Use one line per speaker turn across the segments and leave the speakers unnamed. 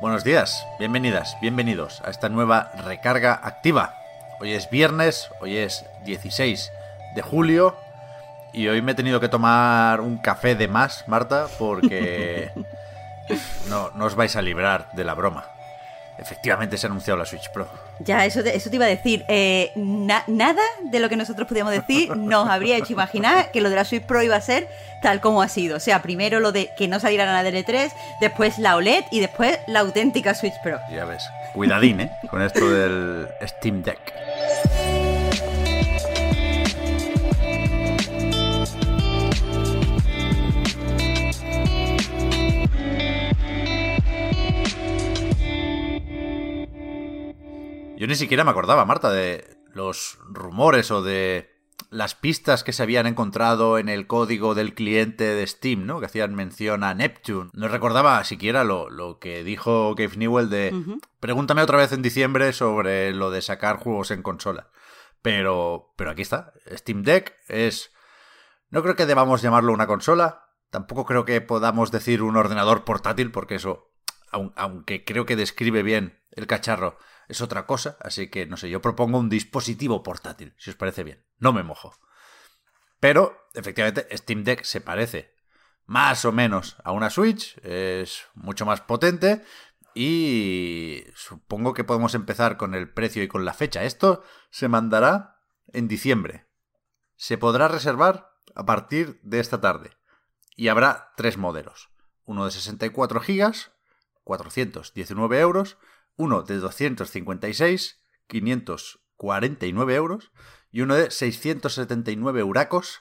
Buenos días, bienvenidas, bienvenidos a esta nueva recarga activa. Hoy es viernes, hoy es 16 de julio y hoy me he tenido que tomar un café de más, Marta, porque no, no os vais a librar de la broma. Efectivamente se ha anunciado la Switch Pro.
Ya, eso te, eso te iba a decir. Eh, na- nada de lo que nosotros podíamos decir nos habría hecho imaginar que lo de la Switch Pro iba a ser tal como ha sido. O sea, primero lo de que no saliera nada del E3, después la OLED y después la auténtica Switch Pro.
Ya ves, cuidadín, ¿eh? Con esto del Steam Deck. Yo ni siquiera me acordaba, Marta, de los rumores o de las pistas que se habían encontrado en el código del cliente de Steam, ¿no? Que hacían mención a Neptune. No recordaba siquiera lo, lo que dijo Gabe Newell de pregúntame otra vez en diciembre sobre lo de sacar juegos en consola. Pero, pero aquí está. Steam Deck es... No creo que debamos llamarlo una consola. Tampoco creo que podamos decir un ordenador portátil, porque eso, aun- aunque creo que describe bien el cacharro, es otra cosa. Así que, no sé, yo propongo un dispositivo portátil, si os parece bien. No me mojo. Pero, efectivamente, Steam Deck se parece más o menos a una Switch, es mucho más potente y supongo que podemos empezar con el precio y con la fecha. Esto se mandará en diciembre. Se podrá reservar a partir de esta tarde y habrá tres modelos. Uno de 64 gigas, 419 euros, uno de 256, 549 euros y uno de 679 euracos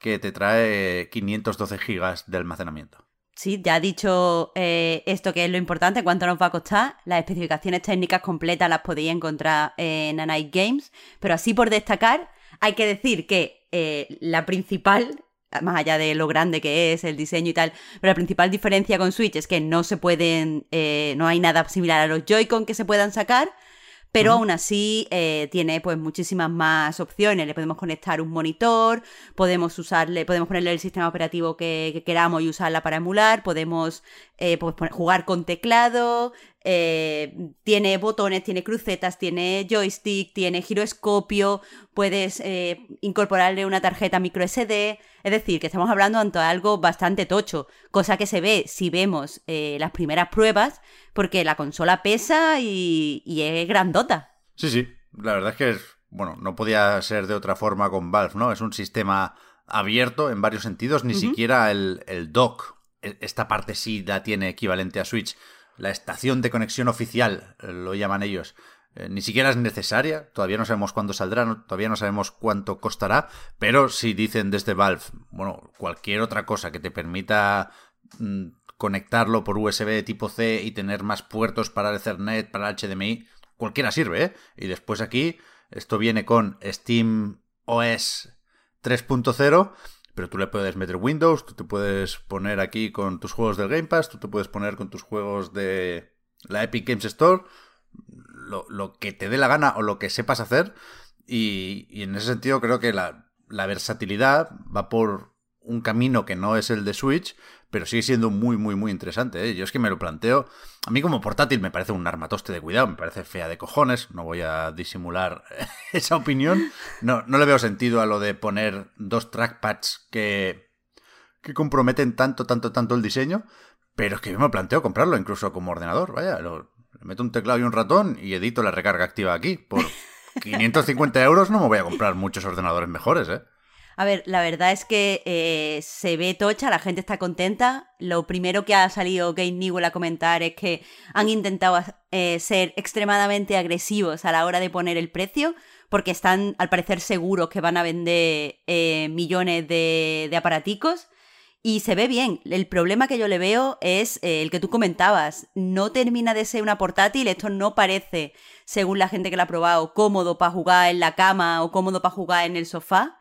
que te trae 512 gigas de almacenamiento.
Sí, ya ha dicho eh, esto que es lo importante, cuánto nos va a costar. Las especificaciones técnicas completas las podéis encontrar en Anite Games, pero así por destacar, hay que decir que eh, la principal, más allá de lo grande que es el diseño y tal, pero la principal diferencia con Switch es que no se pueden, eh, no hay nada similar a los Joy-Con que se puedan sacar. Pero aún así eh, tiene pues muchísimas más opciones. Le podemos conectar un monitor, podemos usarle, podemos ponerle el sistema operativo que, que queramos y usarla para emular, podemos eh, pues, jugar con teclado, eh, tiene botones, tiene crucetas, tiene joystick, tiene giroscopio, puedes eh, incorporarle una tarjeta micro SD. Es decir, que estamos hablando ante algo bastante tocho, cosa que se ve si vemos eh, las primeras pruebas, porque la consola pesa y, y es grandota.
Sí, sí, la verdad es que es, bueno, no podía ser de otra forma con Valve, ¿no? Es un sistema abierto en varios sentidos, ni siquiera el, el dock, e- esta parte sí la tiene equivalente a Switch. La estación de conexión oficial, eh, lo llaman ellos, eh, ni siquiera es necesaria, todavía no sabemos cuándo saldrá, todavía no sabemos cuánto costará, pero si dicen desde Valve, bueno, cualquier otra cosa que te permita mm, conectarlo por USB tipo C y tener más puertos para Ethernet, para HDMI, cualquiera sirve, ¿eh? Y después aquí, esto viene con Steam OS 3.0, pero tú le puedes meter Windows, tú te puedes poner aquí con tus juegos del Game Pass, tú te puedes poner con tus juegos de la Epic Games Store, lo, que te dé la gana o lo que sepas hacer. Y, en ese sentido creo que la versatilidad va por un camino que no es el de Switch, pero sigue siendo muy, muy, muy interesante. ¿eh? Yo es que me lo planteo. A mí como portátil me parece un armatoste de cuidado, me parece fea de cojones, no voy a disimular esa opinión. No, no le veo sentido a lo de poner dos trackpads que, que comprometen tanto, tanto, tanto el diseño, pero es que yo me planteo comprarlo incluso como ordenador, vaya, lo, le meto un teclado y un ratón y edito la recarga activa aquí. Por 550 euros no me voy a comprar muchos ordenadores mejores, ¿eh?
A ver, la verdad es que eh, se ve tocha, la gente está contenta. Lo primero que ha salido Game Newell a comentar es que han intentado eh, ser extremadamente agresivos a la hora de poner el precio, porque están al parecer seguros que van a vender eh, millones de, de aparaticos. Y se ve bien. El problema que yo le veo es el que tú comentabas. No termina de ser una portátil. Esto no parece, según la gente que la ha probado, cómodo para jugar en la cama o cómodo para jugar en el sofá.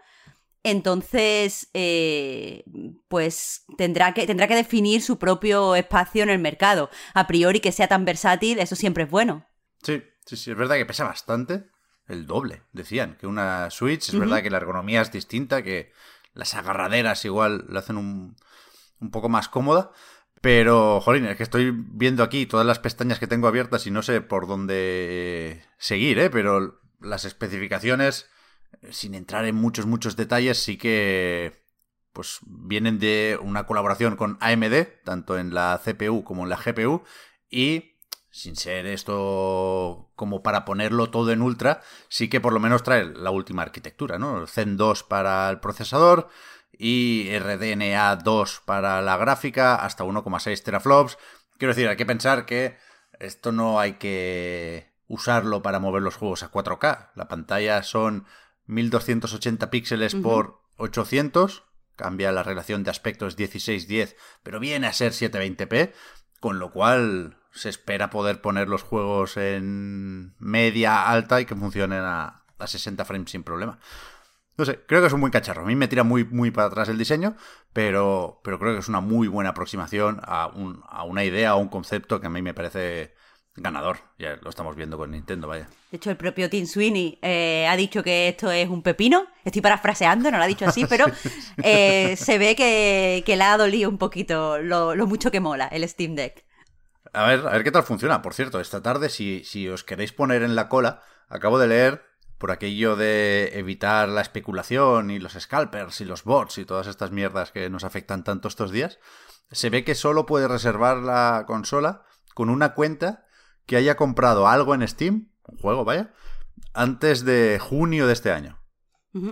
Entonces, eh, pues tendrá que, tendrá que definir su propio espacio en el mercado. A priori que sea tan versátil, eso siempre es bueno.
Sí, sí, sí. Es verdad que pesa bastante. El doble, decían, que una Switch. Es verdad que la ergonomía es distinta, que las agarraderas igual la hacen un, un poco más cómoda. Pero, jolín, es que estoy viendo aquí todas las pestañas que tengo abiertas y no sé por dónde seguir, ¿eh? Pero las especificaciones, sin entrar en muchos, muchos detalles, sí que pues vienen de una colaboración con AMD, tanto en la CPU como en la GPU, y sin ser esto como para ponerlo todo en ultra, sí que por lo menos trae la última arquitectura, ¿no? Zen 2 para el procesador y RDNA 2 para la gráfica, hasta 1,6 teraflops. Quiero decir, hay que pensar que esto no hay que usarlo para mover los juegos a 4K. La pantalla son 1280 píxeles por 800, cambia la relación de aspectos 16-10, pero viene a ser 720p, con lo cual se espera poder poner los juegos en media alta y que funcionen a, a 60 frames sin problema. No sé, creo que es un buen cacharro. A mí me tira muy, muy para atrás el diseño, pero, pero creo que es una muy buena aproximación a, un, a una idea, a un concepto que a mí me parece ganador. Ya lo estamos viendo con Nintendo, vaya.
De hecho, el propio Tim Sweeney eh, ha dicho que esto es un pepino. Estoy parafraseando, no lo ha dicho así, pero eh, se ve que, que le ha dolido un poquito lo, lo mucho que mola el Steam Deck.
A ver, a ver qué tal funciona. Por cierto, esta tarde, si, si os queréis poner en la cola, acabo de leer por aquello de evitar la especulación y los scalpers y los bots y todas estas mierdas que nos afectan tanto estos días, se ve que solo puede reservar la consola con una cuenta que haya comprado algo en Steam, un juego, vaya, antes de junio de este año.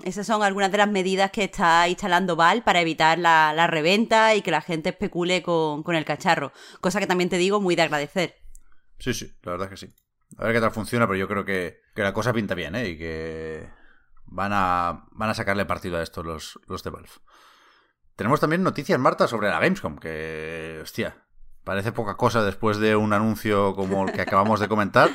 Esas son algunas de las medidas que está instalando Val para evitar la, la reventa y que la gente especule con, con, el cacharro. Cosa que también te digo muy de agradecer.
Sí, sí, la verdad es que sí. A ver qué tal funciona, pero yo creo que, que la cosa pinta bien, ¿eh? Y que van a, van a sacarle partido a esto los, los de Valve. Tenemos también noticias, Marta, sobre la Gamescom, que, hostia, parece poca cosa después de un anuncio como el que acabamos de comentar.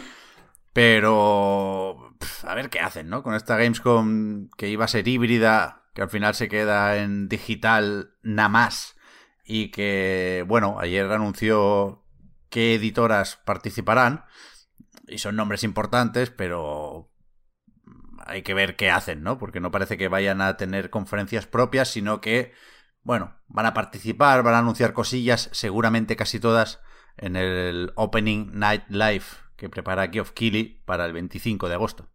Pero a ver qué hacen, ¿no? Con esta Gamescom que iba a ser híbrida, que al final se queda en digital nada más. Y que, bueno, ayer anunció qué editoras participarán. Y son nombres importantes, pero hay que ver qué hacen, ¿no? Porque no parece que vayan a tener conferencias propias, sino que, bueno, van a participar, van a anunciar cosillas, seguramente casi todas, en el Opening Night Live que prepara Geoff Keighley para el 25 de agosto.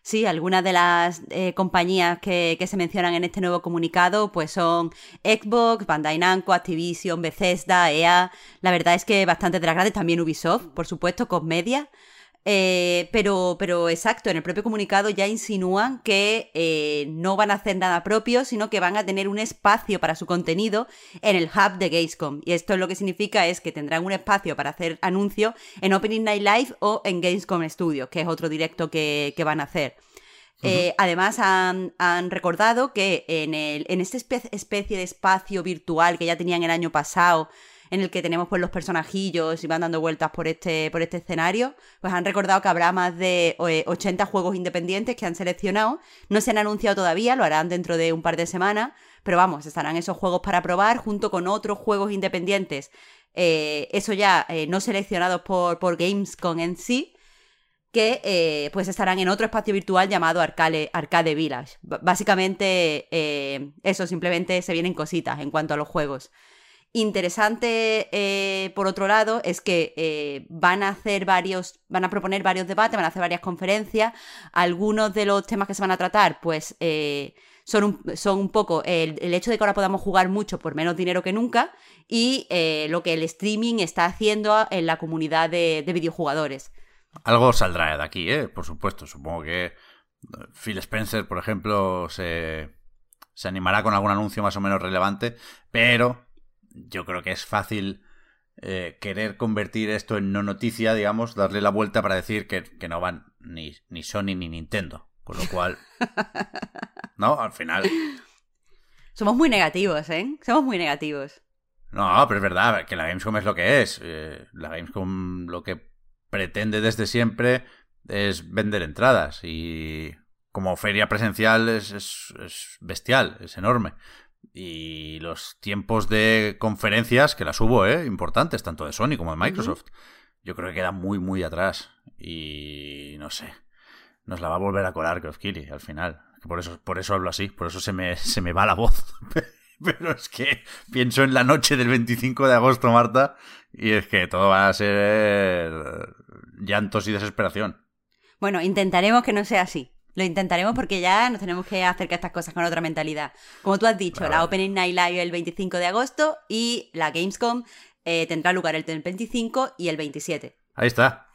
Sí, algunas de las eh, compañías que, que, se mencionan en este nuevo comunicado pues son Xbox, Bandai Namco, Activision, Bethesda, EA. La verdad es que bastante de las grandes, también Ubisoft, por supuesto, Cosmedia. Eh, pero, pero exacto, en el propio comunicado ya insinúan que eh, no van a hacer nada propio, sino que van a tener un espacio para su contenido en el hub de Gamescom. Y esto lo que significa es que tendrán un espacio para hacer anuncios en Opening Night Live o en Gamescom Studios, que es otro directo que, que van a hacer. Eh, además han, han, recordado que en, el, en esta espe especie de espacio virtual que ya tenían el año pasado, en el que tenemos pues los personajillos y van dando vueltas por este, por este escenario, pues han recordado que habrá más de 80 juegos independientes que han seleccionado. No se han anunciado todavía, lo harán dentro de un par de semanas, pero vamos, estarán esos juegos para probar junto con otros juegos independientes. Eh, eso ya eh, no seleccionados por, por Gamescom en sí, que eh, pues estarán en otro espacio virtual llamado Arcade, Arcade Village. Básicamente eh, eso, simplemente se vienen cositas en cuanto a los juegos. Interesante, eh, por otro lado, es que eh, van a hacer varios, van a proponer varios debates, van a hacer varias conferencias. Algunos de los temas que se van a tratar, pues, eh, son, un, son un poco el, hecho de que ahora podamos jugar mucho por menos dinero que nunca y eh, lo que el streaming está haciendo en la comunidad de, de videojugadores.
Algo saldrá de aquí. Por supuesto. Supongo que Phil Spencer, por ejemplo, se, se animará con algún anuncio más o menos relevante, pero yo creo que es fácil eh, querer convertir esto en no noticia, digamos, darle la vuelta para decir que, que no van ni, ni, Sony ni Nintendo Con lo cual. no, al final.
Somos muy negativos, ¿eh? Somos muy negativos.
No, pero es verdad que la Gamescom es lo que es. Eh, la Gamescom lo que pretende desde siempre es vender entradas y como feria presencial es, es, bestial, es enorme. Y los tiempos de conferencias, que las hubo, ¿eh? importantes, tanto de Sony como de Microsoft, yo creo que quedan muy, muy atrás. Y no sé, nos la va a volver a colar Geoff Keighley al final. Por eso, por eso hablo así, por eso se me, se me va la voz. Pero es que pienso en la noche del 25 de agosto, Marta, y es que todo va a ser llantos y desesperación.
Bueno, intentaremos que no sea así. Lo intentaremos porque ya nos tenemos que acercar a estas cosas con otra mentalidad. Como tú has dicho, la Opening Night Live el 25 de agosto y la Gamescom eh, tendrá lugar el 25 y el 27.
Ahí está.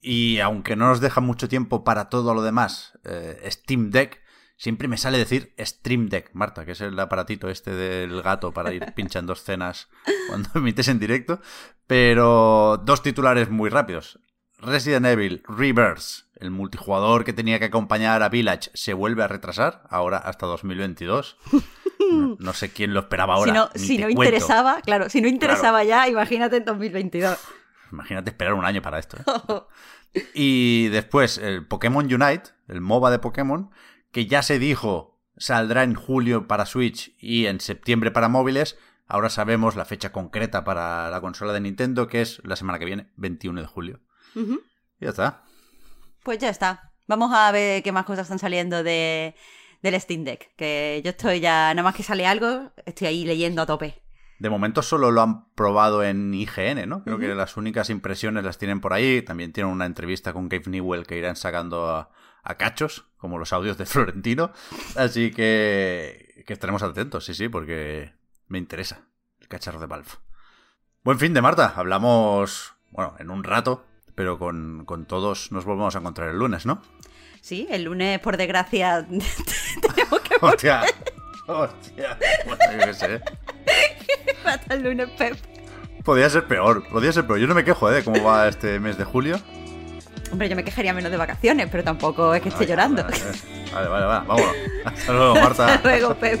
Y aunque no nos deja mucho tiempo para todo lo demás, eh, Steam Deck Siempre me sale decir Stream Deck, Marta, que es el aparatito este del gato para ir pinchando escenas cuando emites en directo. Pero dos titulares muy rápidos. Resident Evil Reverse, el multijugador que tenía que acompañar a Village, se vuelve a retrasar, ahora hasta 2022. No, sé quién lo esperaba ahora.
Si no, interesaba, claro, si no interesaba ya, imagínate en 2022.
Imagínate esperar un año para esto. ¿eh? y después, el Pokémon Unite, el MOBA de Pokémon, que ya se dijo saldrá en julio para Switch y en septiembre para móviles, ahora sabemos la fecha concreta para la consola de Nintendo, que es la semana que viene, 21 de julio. Ya está.
Pues ya está. Vamos a ver qué más cosas están saliendo de, del Steam Deck. Que yo estoy ya, nada más que sale algo, estoy ahí leyendo a tope.
De momento solo lo han probado en IGN, ¿no? Creo que las únicas impresiones las tienen por ahí. También tienen una entrevista con Gabe Newell que irán sacando a, a cachos, como los audios de Florentino. Así que, que estaremos atentos, sí, sí, porque me interesa el cacharro de Valve. Buen fin de Marta. Hablamos, bueno, en un rato, pero con, todos nos volvemos a encontrar el lunes, ¿no?
Sí, el lunes, por desgracia,
tenemos que Hostia, hostia. Bueno, yo sé.
Hasta el lunes, Pep.
Podría ser peor, podría ser peor. Yo no me quejo, ¿eh? De cómo va este mes de julio.
Hombre, yo me quejaría menos de vacaciones, pero tampoco es que esté llorando.
Vale, vale, vale, vámonos. Hasta luego, Marta.
Hasta luego, Pep.